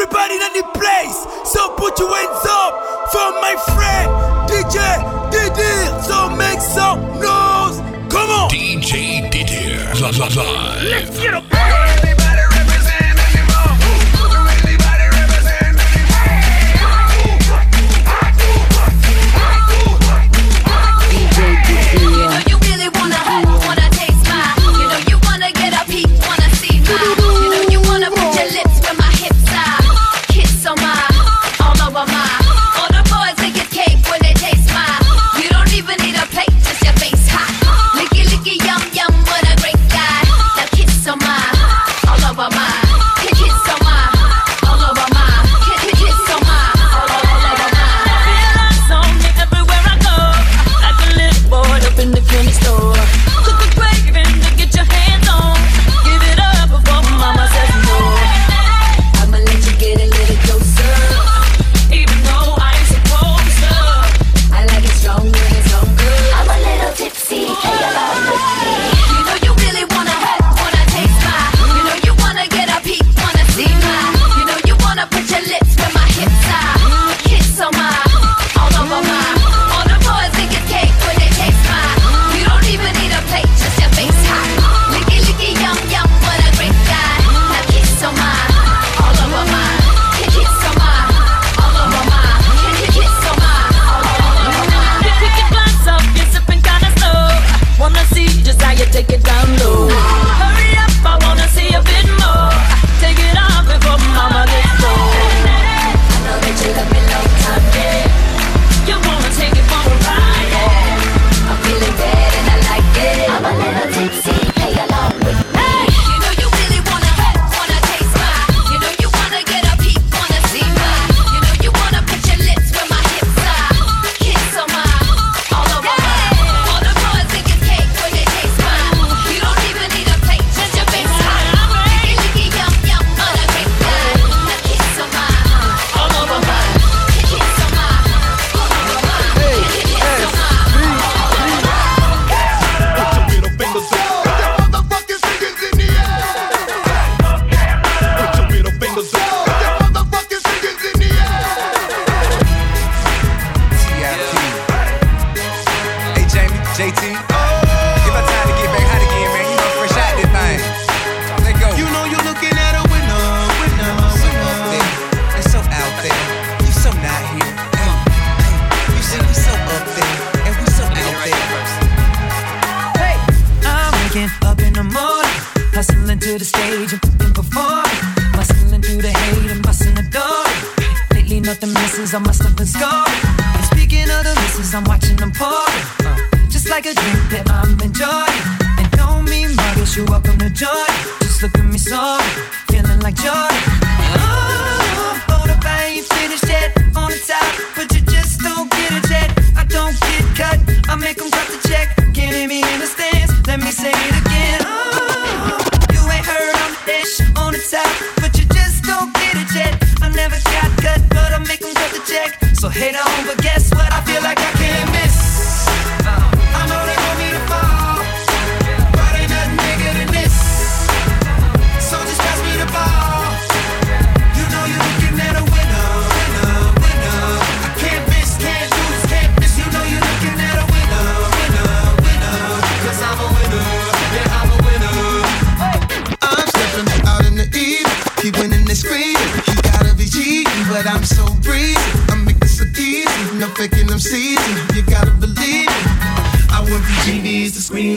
Everybody in any place, so put your hands up for my friend DJ Didier. So make some noise. Come on, DJ Didier. La la live. Let's get a party.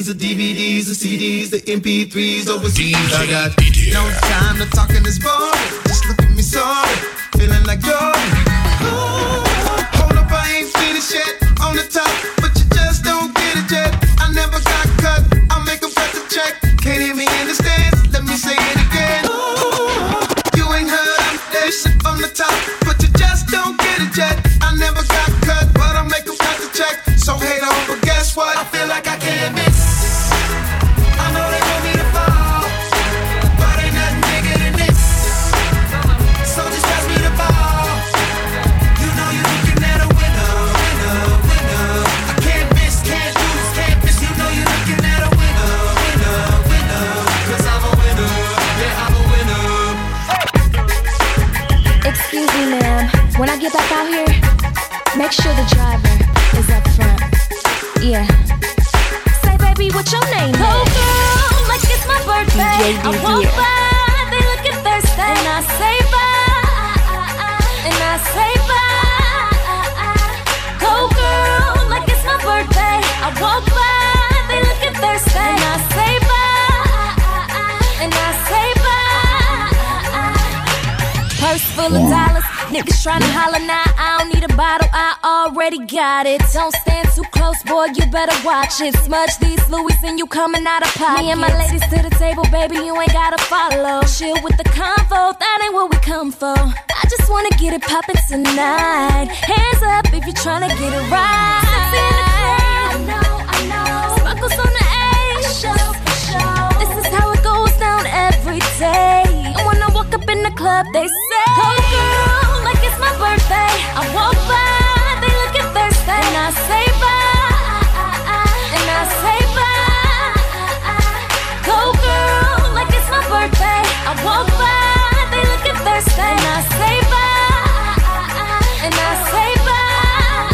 the DVDs, the CDs, the MP3s, overseas. I got no time to talk in this bar. Just look at me, sorry. Niggas tryna holler now. I don't need a bottle, I already got it. Don't stand too close, boy, you better watch it. Smudge these Louis and you coming out of pocket. Me and my ladies to the table, baby, you ain't gotta follow. Chill with the convo, that ain't what we come for. I just wanna get it poppin' tonight. Hands up if you tryna get it right. Sexy in the club. I know, I know. Sparkles on the A. This is how it goes down every day. And when I walk up in the club, they say, Go girl, my birthday. I walk by, they looking thirsty. And I say bye. And I say bye. Go girl, like it's my birthday. I walk by, they looking thirsty. And I say bye. And I say bye.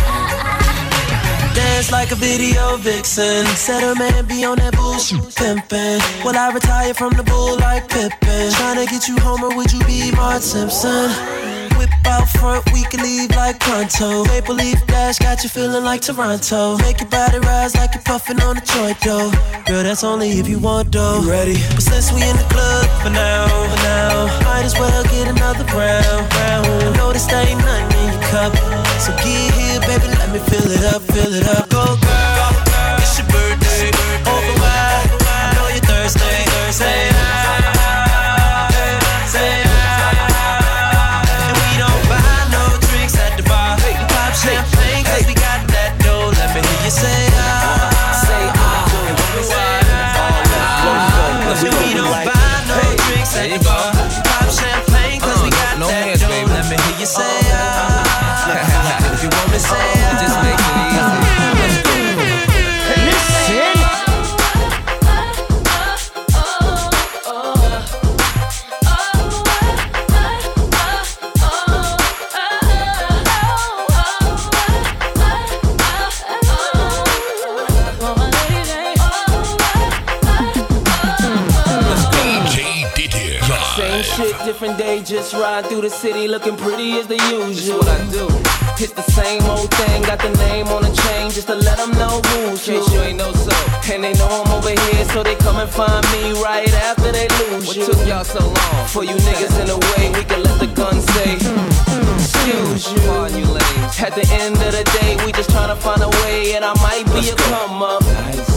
Dance like a video vixen. Said her man be on that bullshit pimpin'. Will I retire from the bull like Pippen? Tryna get you home or would you be Mark Simpson? Whip out front, we can leave like pronto. Maple leaf dash got you feeling like Toronto. Make your body rise like you're puffing on a joint though. Girl, that's only if you want though. You ready? But since we in the club for now, for now, might as well get another round, round. I Know this ain't nothing in your cup, so get here, baby, let me fill it up, fill it up. Go girl, different day, just ride through the city looking pretty as the usual. what I do. It's the same old thing, got the name on the chain just to let them know who's who. you ain't know so. And they know I'm over here, so they come and find me right after they lose what you. took y'all so long? For you niggas in the way, we can let the gun say, excuse you. At the end of the day, we just tryna find a way, and I might be a come up.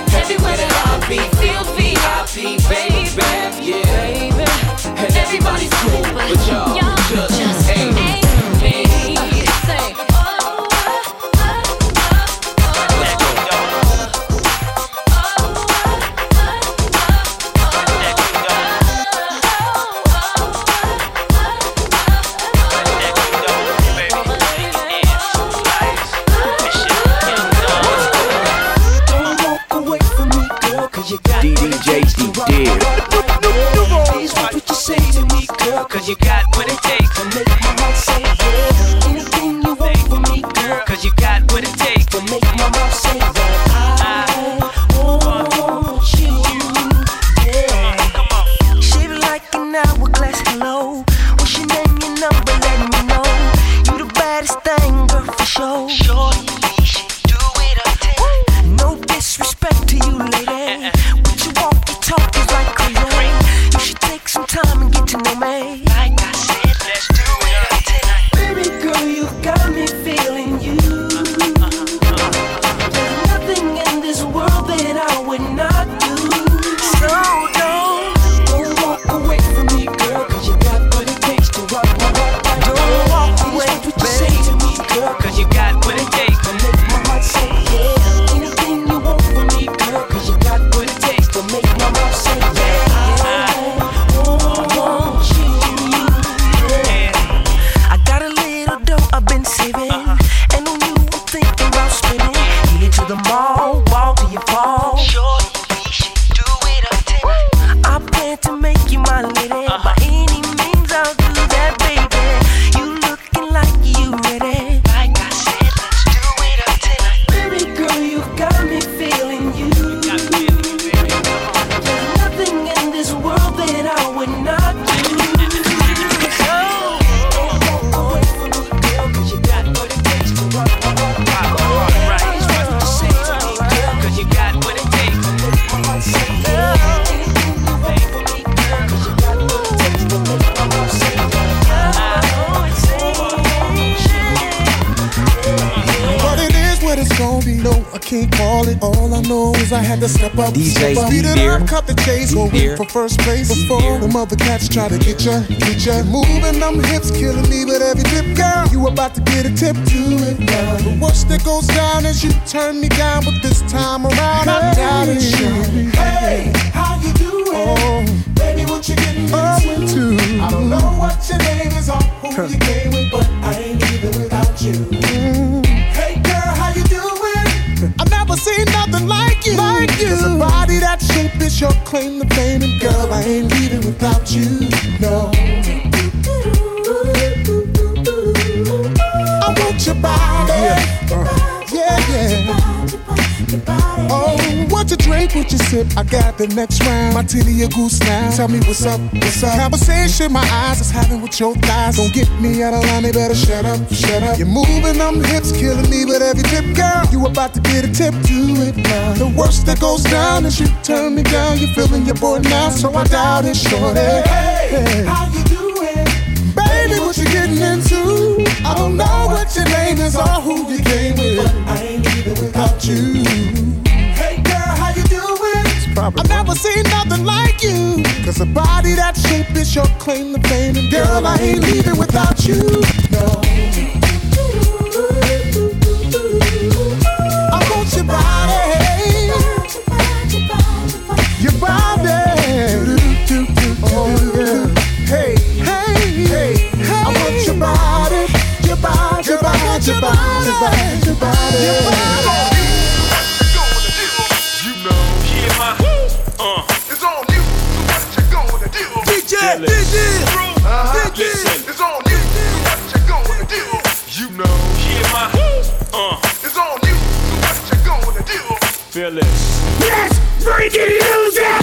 everywhere that I be, feel VIP, baby. Yeah, and everybody's cool, but y'all just you got what it takes to make my heart say yeah. Anything you want from me, girl, 'cause you got what it takes to make my mouth say that I want you. Yeah. Like an hourglass, hello. What's your name, your number, let me know. You the baddest thing, girl, for sure. Shorty, you do it up No disrespect first place. Before the mother cats try to get ya, get ya. Moving them hips, killing me with every dip, girl. You about to get a tip to it now. The worst that goes down is you turn me down, but this time around I doubt it. Hey, how you doing? Oh, baby, what you getting into? I don't know what your name is or who you came with, but I ain't leaving without you. Mm. Hey girl, how you doing? I've never seen nothing like you. Like you. Shape is your claim to fame, and girl, I ain't leaving without you. Drink, what you sip? I got the next round. My titty a goose now. Tell me what's up, what's up? Conversation my eyes is having with your thighs. Don't get me out of line, they better shut up, shut up. You're moving them hips, killing me with every tip, girl. You about to get a tip to it now. The worst that goes down is you turn me down. You're feeling your boy now, so I doubt it, shorty. Hey, how you doing? Baby, what you getting into? I don't know what your name is or who you came with. But I ain't leaving without you. I've never seen nothing like you. Cause a body that shape is your claim to fame. And girl, I ain't leaving without you. No. I want your body. Your body. Oh, yeah. Hey, hey, hey, I want. Your body, your body, your body, your body, your body. Let's freaking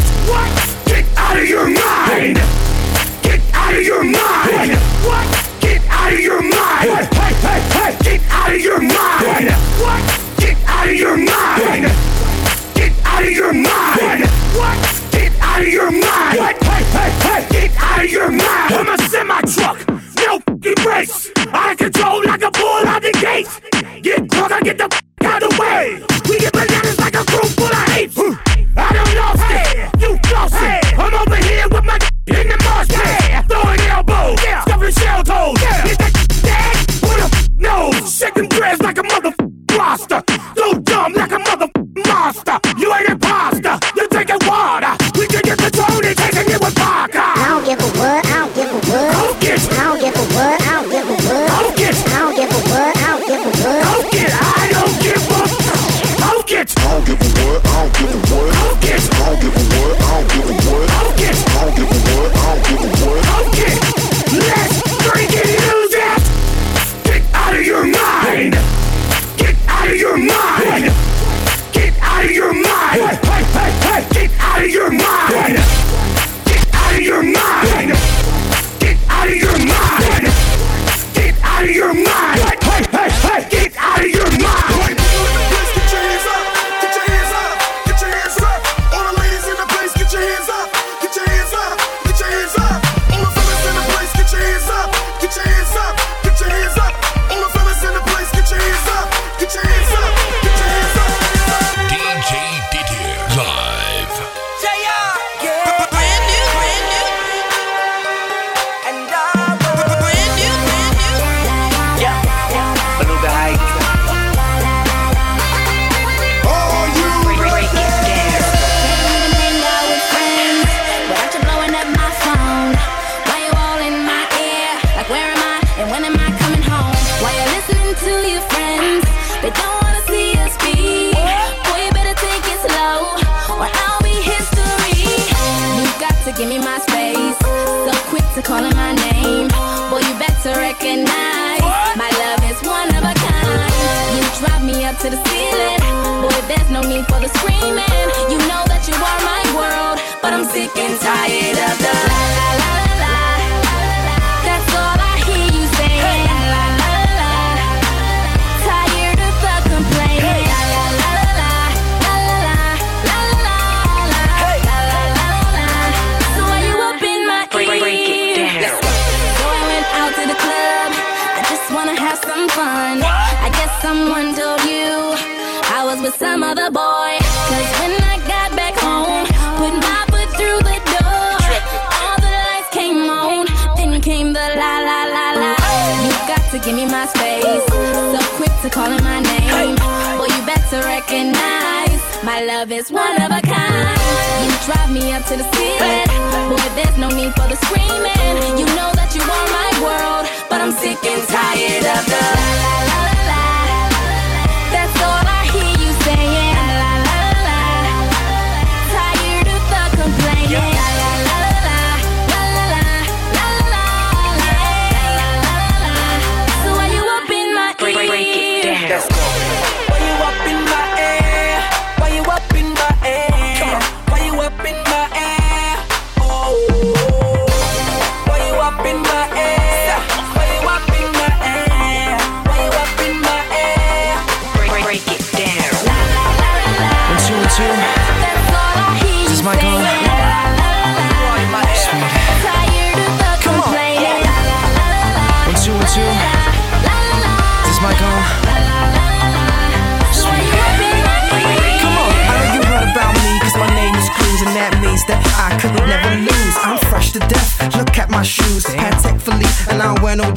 to calling my name. Well, you better recognize my love is one of a kind. You drive me up to the ceiling. Boy, there's no need for the screaming. You know that you are my world, but I'm sick and tired of the la la la.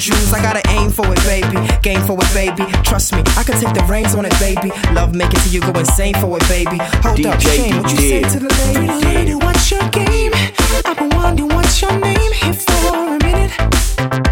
choose, I gotta aim for it, baby. Game for it, baby. Trust me, I can take the reins on it, baby. Love making till you go insane for it, baby. Hold DJ, up, Shane, what you say to the lady? Lady, what's your game? I've been wondering what's your name here for a minute.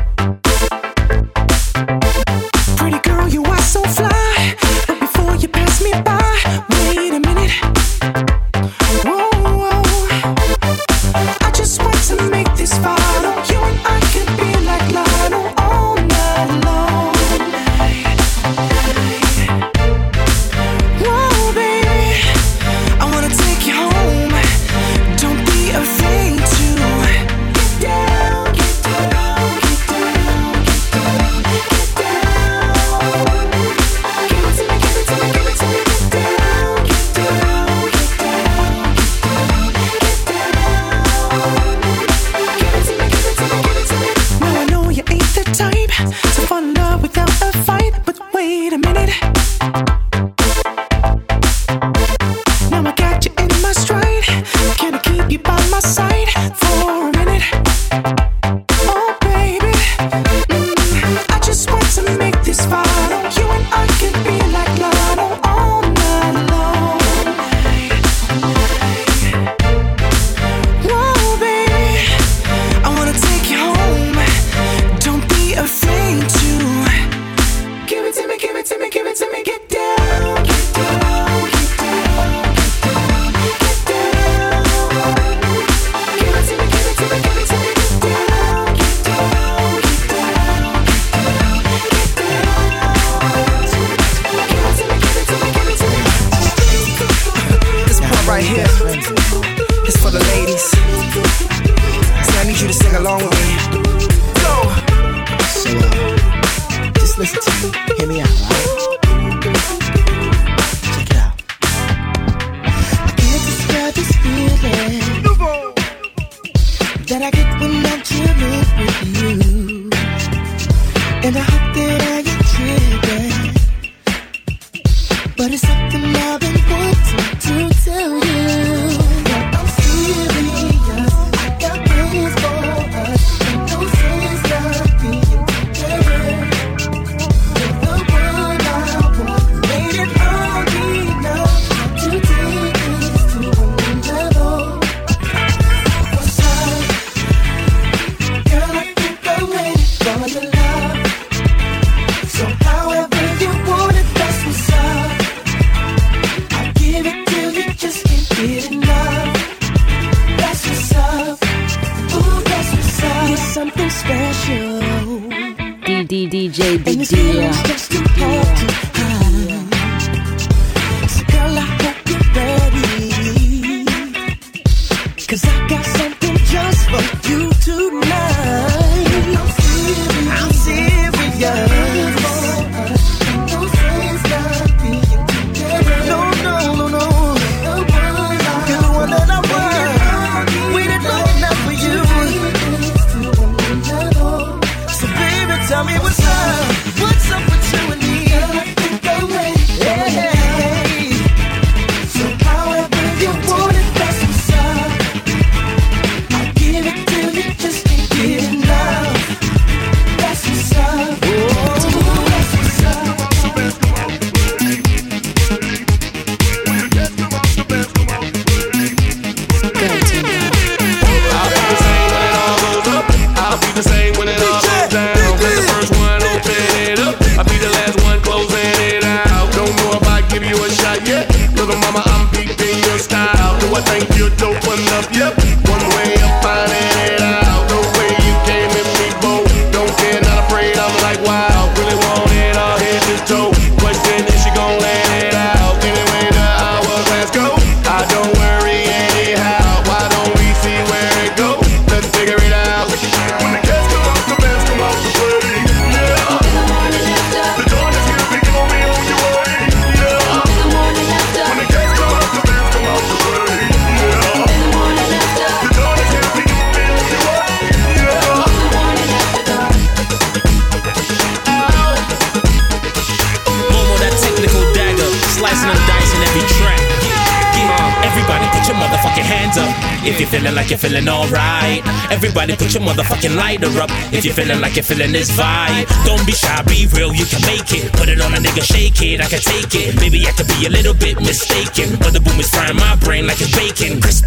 If you're feeling like you're feeling this vibe, don't be shy, be real, you can make it. Put it on a nigga, shake it, I can take it. Maybe I could be a little bit mistaken, but the boom is frying my brain like it's bacon. Crisp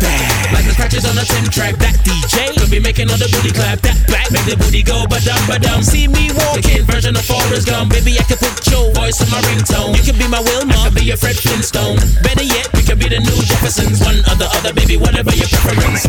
like the scratches on a 10 track. That DJ could be making all the booty clap. That back make the booty go ba dum ba dum. See me walking, version of Forrest Gump. Baby, I could put your voice on my ringtone. You could be my Wilma, I could be your Fred Flintstone. Better yet, we could be the new Jeffersons. One or the other, baby, whatever your preference.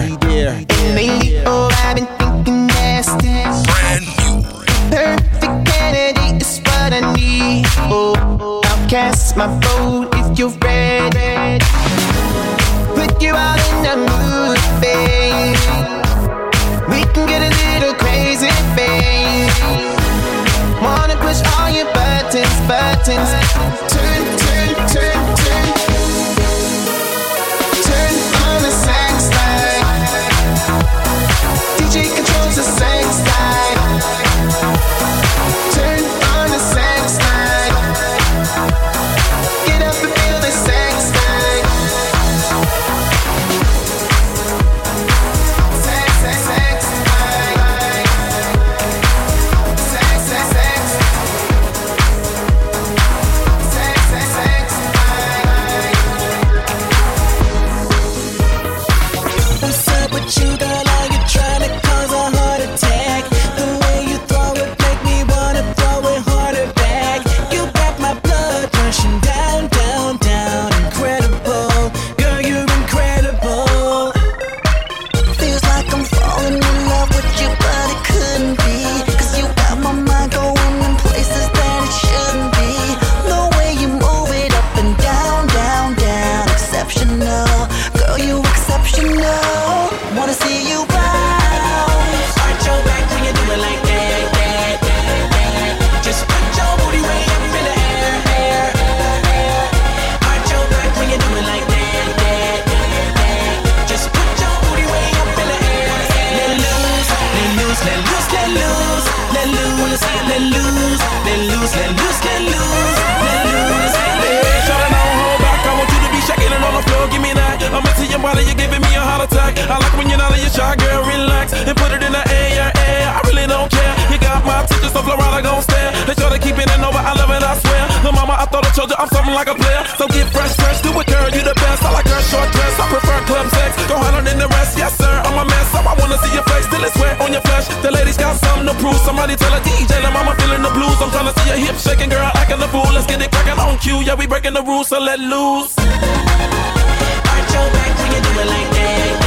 Me. DJ And lately, oh, I've been thinking nasty. Brand new. Perfect candidate is what I need. Oh, I'll cast my vote if you're ready. Put you all in the mood, babe. We can get a little crazy, babe. Wanna push all your buttons, buttons. let loose, let loose, let loose, let loose, let loose, let loose, let loose, let loose. Hey, shawty, don't hold back. I want you to be shaking it on the floor. Give me that. I'm into your body. You're giving me a heart attack. I like when you're not in your shot, girl. Relax and put it in the air I really don't care. You got my attention, so Florida gon' stare. They try to keep it in over. I love it, I swear. The mama, I thought I told you I'm something like a player. So get fresh, fresh, do it, girl. You the best. I like her short dress. I prefer club sex. Go harder than the rest, yes sir. I'm a mess up. I wanna see your face till it's wet on your flesh. The ladies got something to prove. Somebody tell a DJ that mama feeling the blues. I'm trying to see your hips shaking, girl, acting the fool. Let's get it cracking on cue. Yeah, we breaking the rules, so let loose. Arch your back when you do it like that,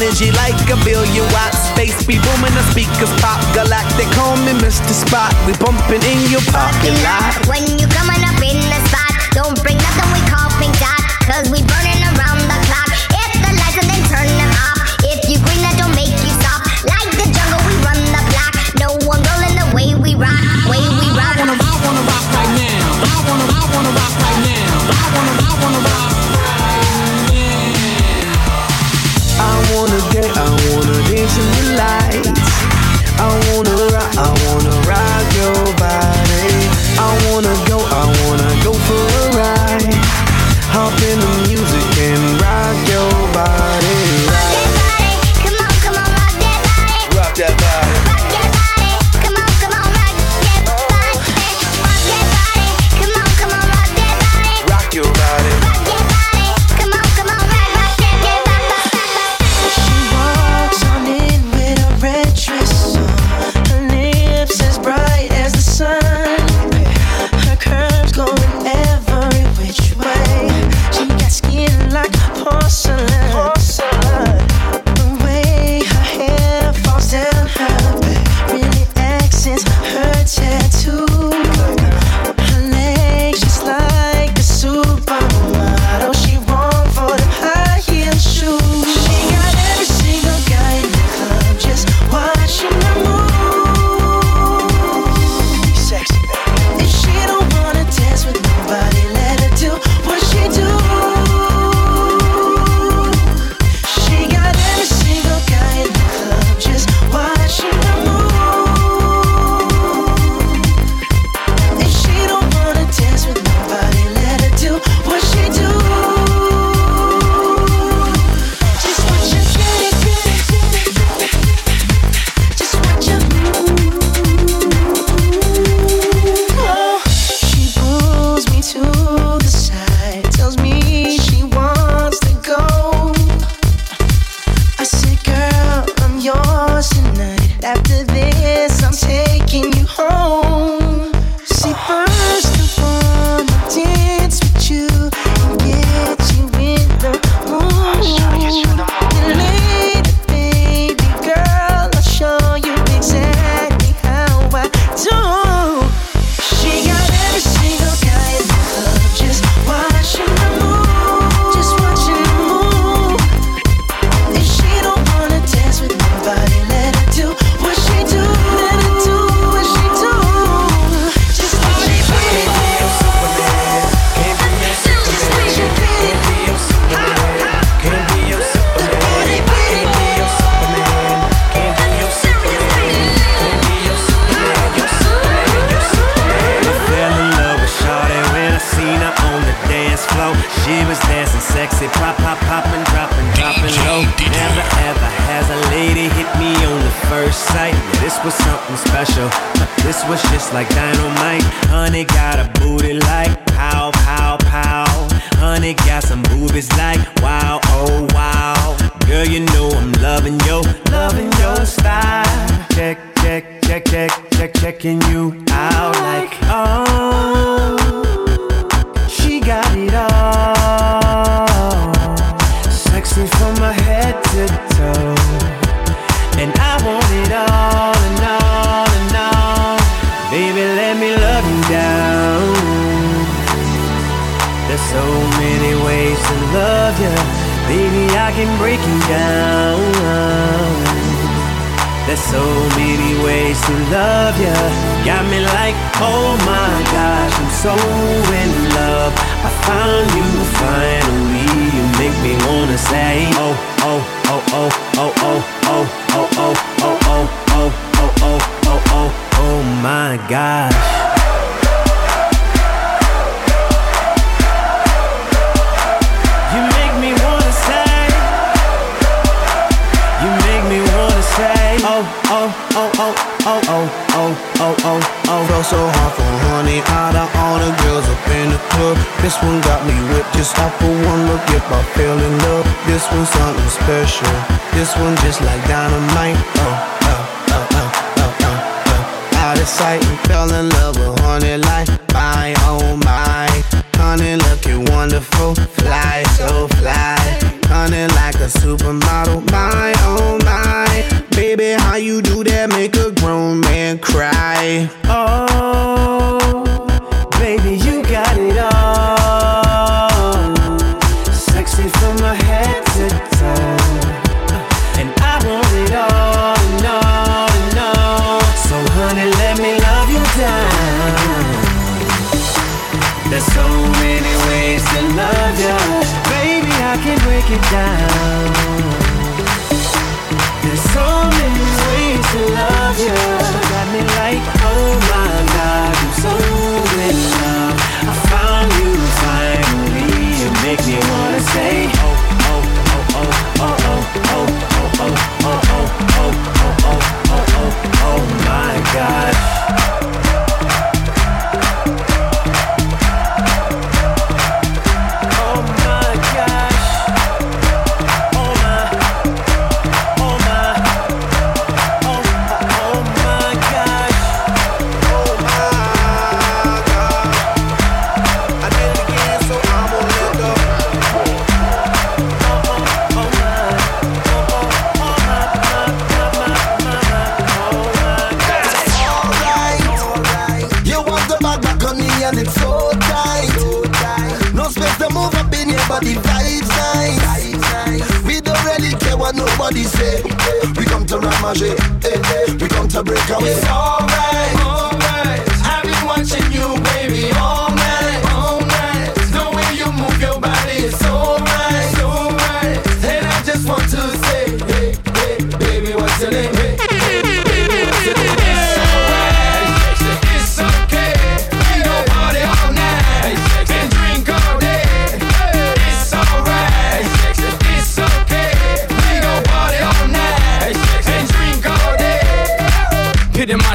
energy like a billion watts. Space be booming, the speakers pop. Galactic, call me Mr. Spot. We bumping in your parking lot. When you come. special. This was just like dynamite. Honey got a booty like pow, pow, pow. Honey got some boobies like wow, oh wow. Girl, you know I'm loving yo, loving your style. Check, check, check, check, check, checking you out like oh. Oh my gosh, I'm so in love. I found you finally. You make me wanna say, Oh, oh, oh, oh, oh, oh, oh, oh, oh, oh, oh, oh, oh, oh, oh, oh, oh my gosh. oh, oh, oh, oh, oh, oh, oh, oh, oh. So hard for honey out of all the girls up in the club. This one got me whipped just off of one look. Yep, I fell in love. This one's something special. This one just like dynamite. Oh, oh, oh, oh, oh, oh, oh. Out of sight fell in love with honey like my, oh my. Honey looking wonderful, fly so fly. Honey like a supermodel, my, oh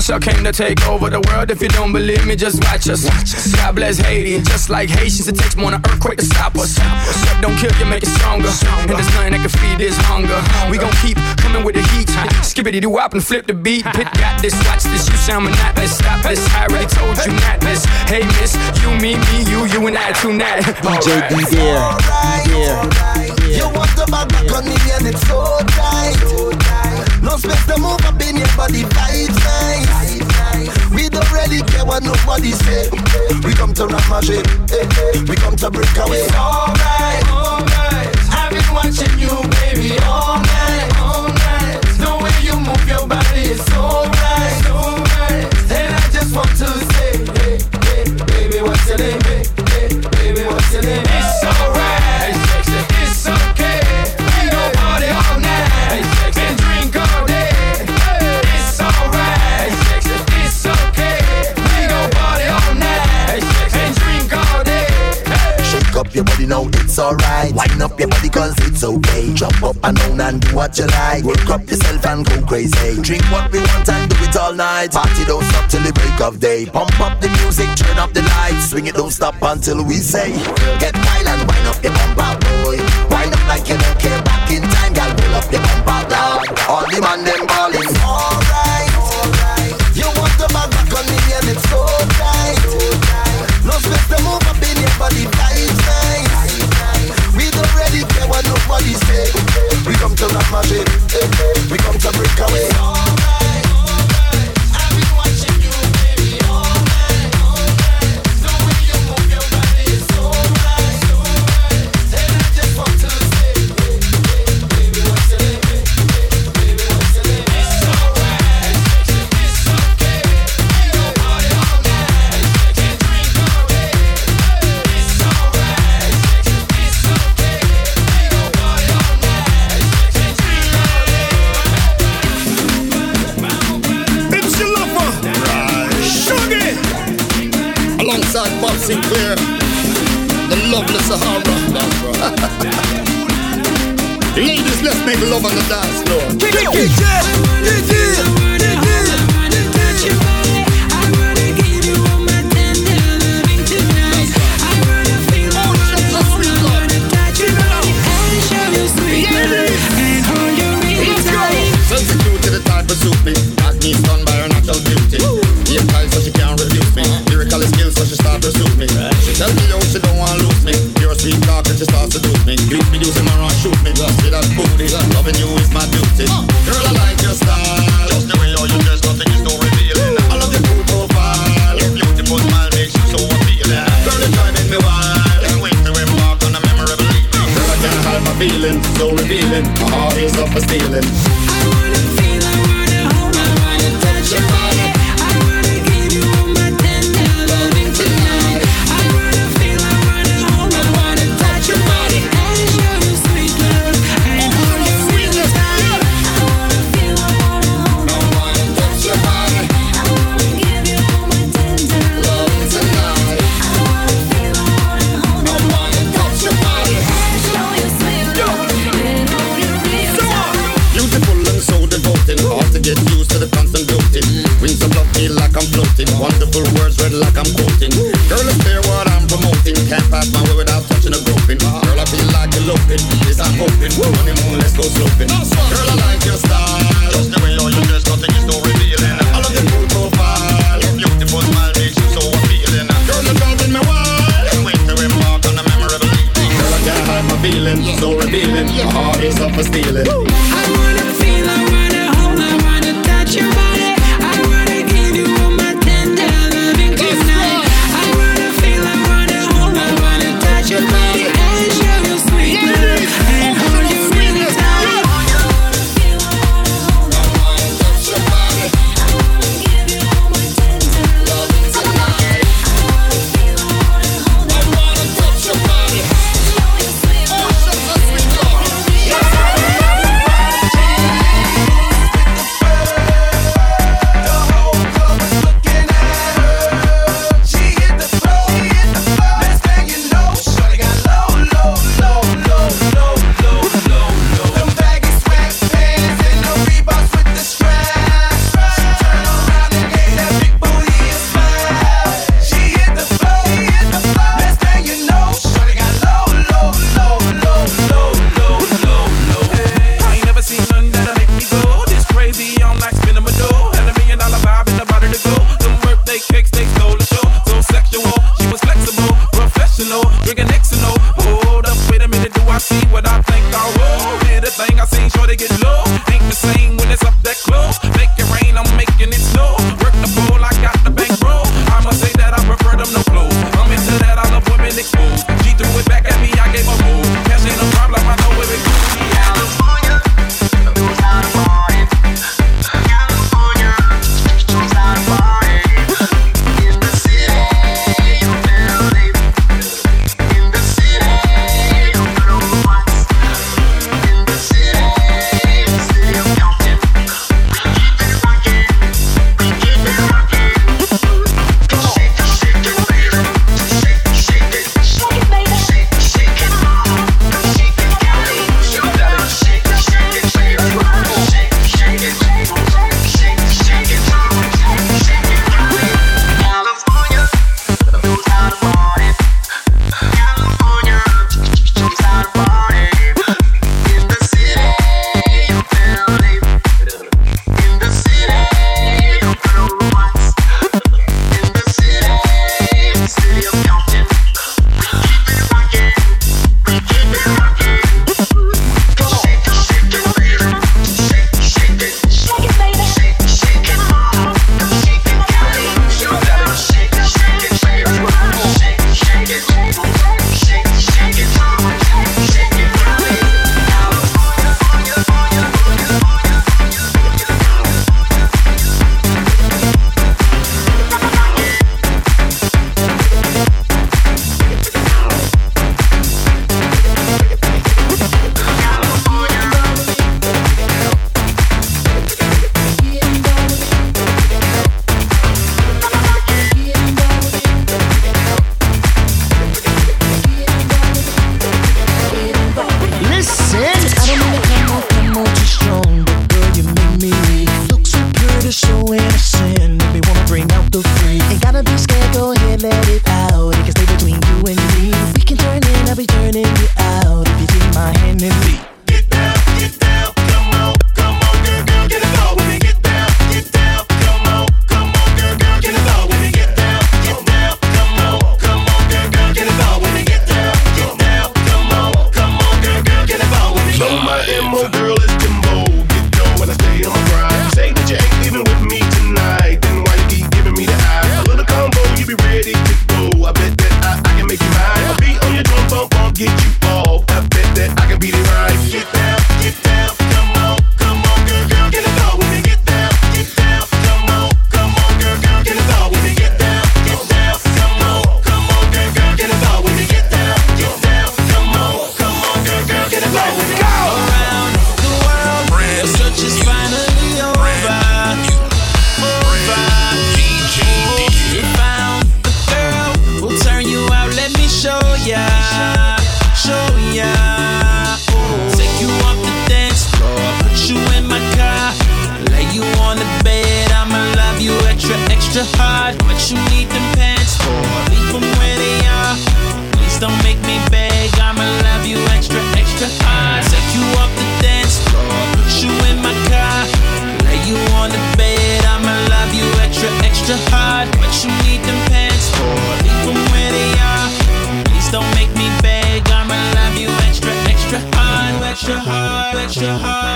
Pity Marshall came to take over the world. If you don't believe me, just watch us. Watch us. God bless Haiti. Just like Haitians, it takes more than an earthquake to stop us. Step don't kill you, make it stronger. And there's nothing that can feed this hunger. We gon' keep coming with the heat. Skippity doo wop and flip the beat. Pit got this, watch this. You sound monotonous. Stop this. I already told you not this. Hey, miss, you, me, me, you, you, and I tonight. DJ D there, You want the bag back on me and it's so tight. No space to move up in your body, vibes nice. We don't really care what nobody say. We come to ramage, eh, eh. we come to break away. It's alright, alright. I've been watching you, baby, all alright. Wind up your body cause it's okay. Jump up and down and do what you like. Work up yourself and go crazy. Drink what we want and do it all night. Party don't stop till the break of day. Pump up the music, turn up the lights. Swing it, don't stop until we say. Get wild and wind up your bumper, boy. Wind up like you don't care. Back in time, gal, pull up your bumper, dog. All the man them balling. Let's thing I seen, sure they get low.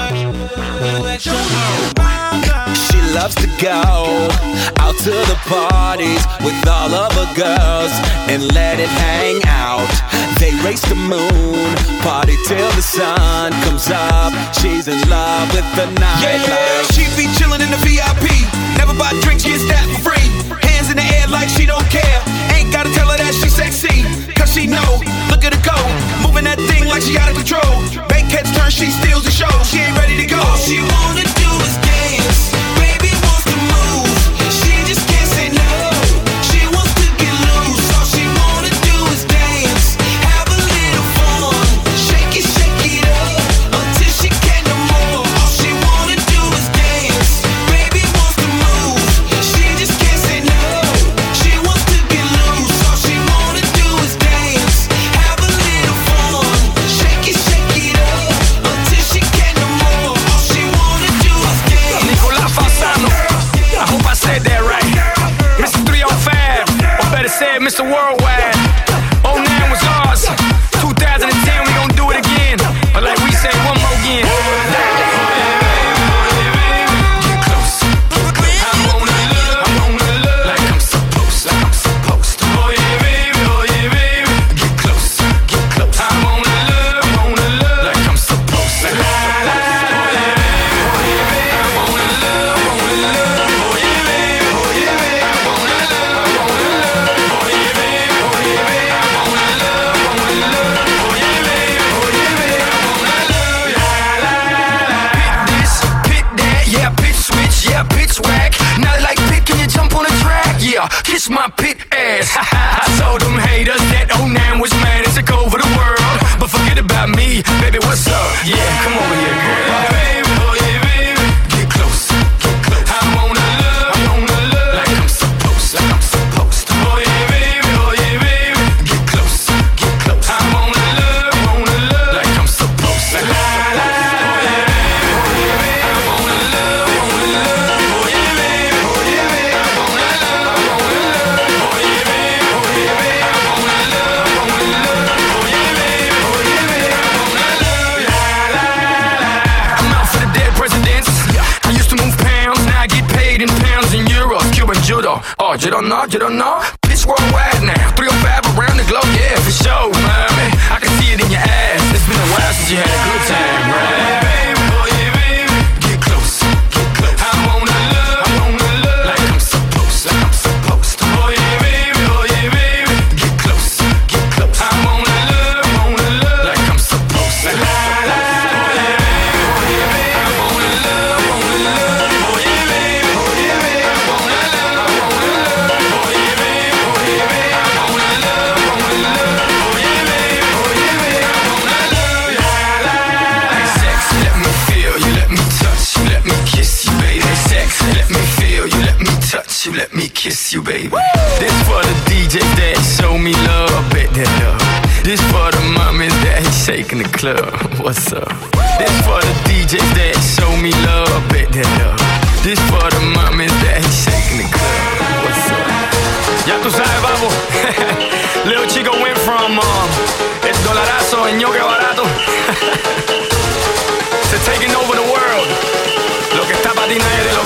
She loves to go out to the parties with all of her girls and let it hang out. They race the moon, party till the sun comes up. She's in love with the night. Yeah, she be chilling in the VIP. Never buy drinks, get that for free like she don't care. Ain't gotta tell her that she sexy, cause she know. Look at her go, moving that thing like she out of control. Bank heads turn, she steals the show. She ain't ready to go. All she wanna do is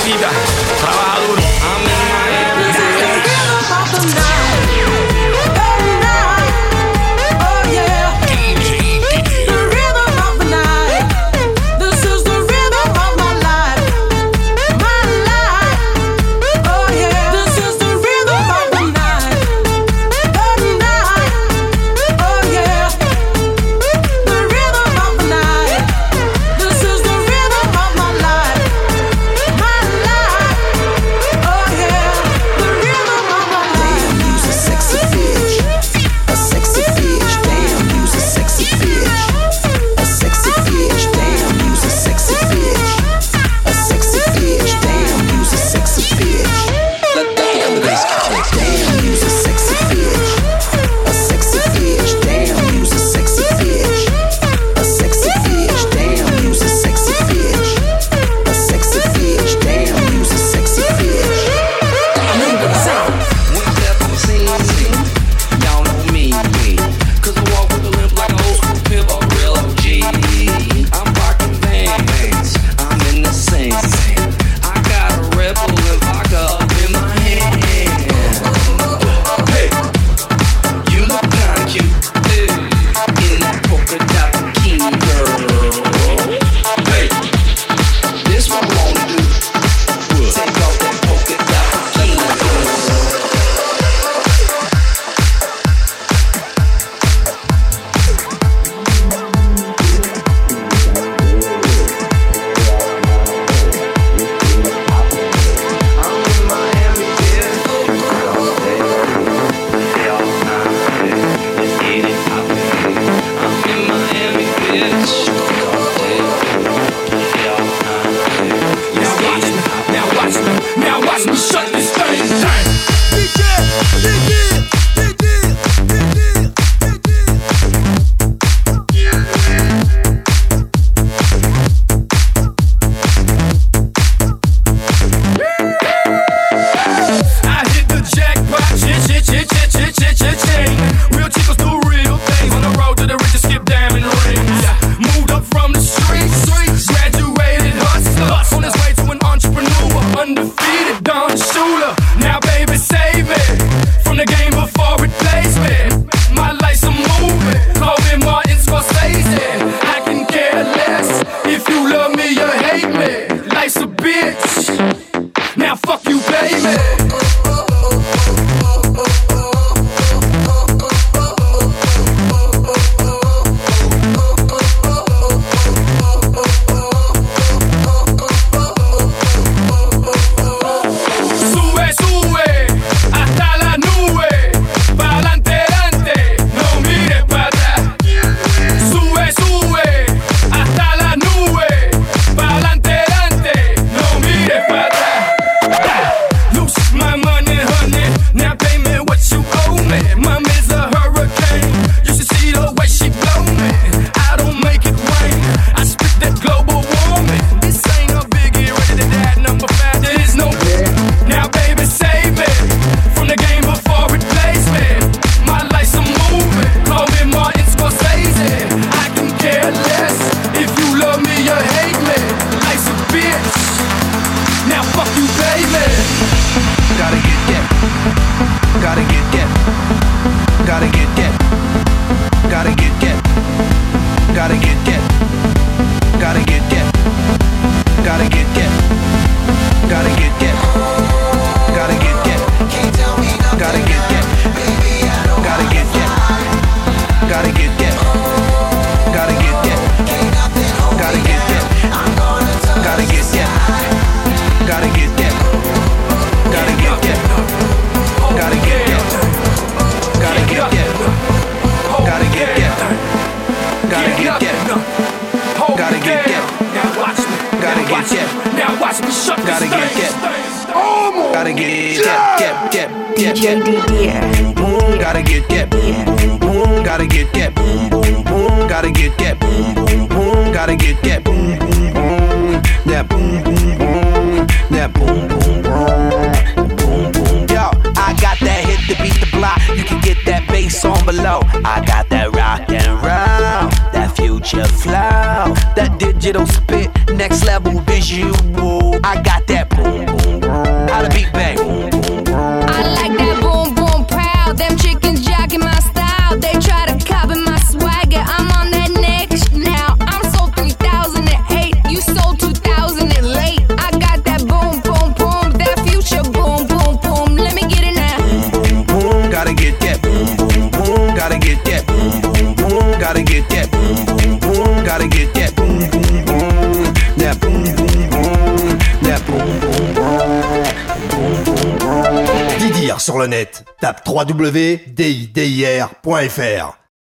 vida. Now fuck you, baby. Gotta get that. Gotta get that. Gotta get that. Gotta get that. Gotta get that. Gotta get that. Gotta get Gotta get get. Gotta get get get get get get. Gotta get get. Gotta get get. Gotta get get. Gotta get get. That boom boom boom. That boom, boom, boom boom boom. Yo, I got that hit to beat the block. You can get that bass on below. I got that rock and roll, that future flow, that digital spit, next level visual. I got that boom boom boom. How the beat bang. Tape www.dir.fr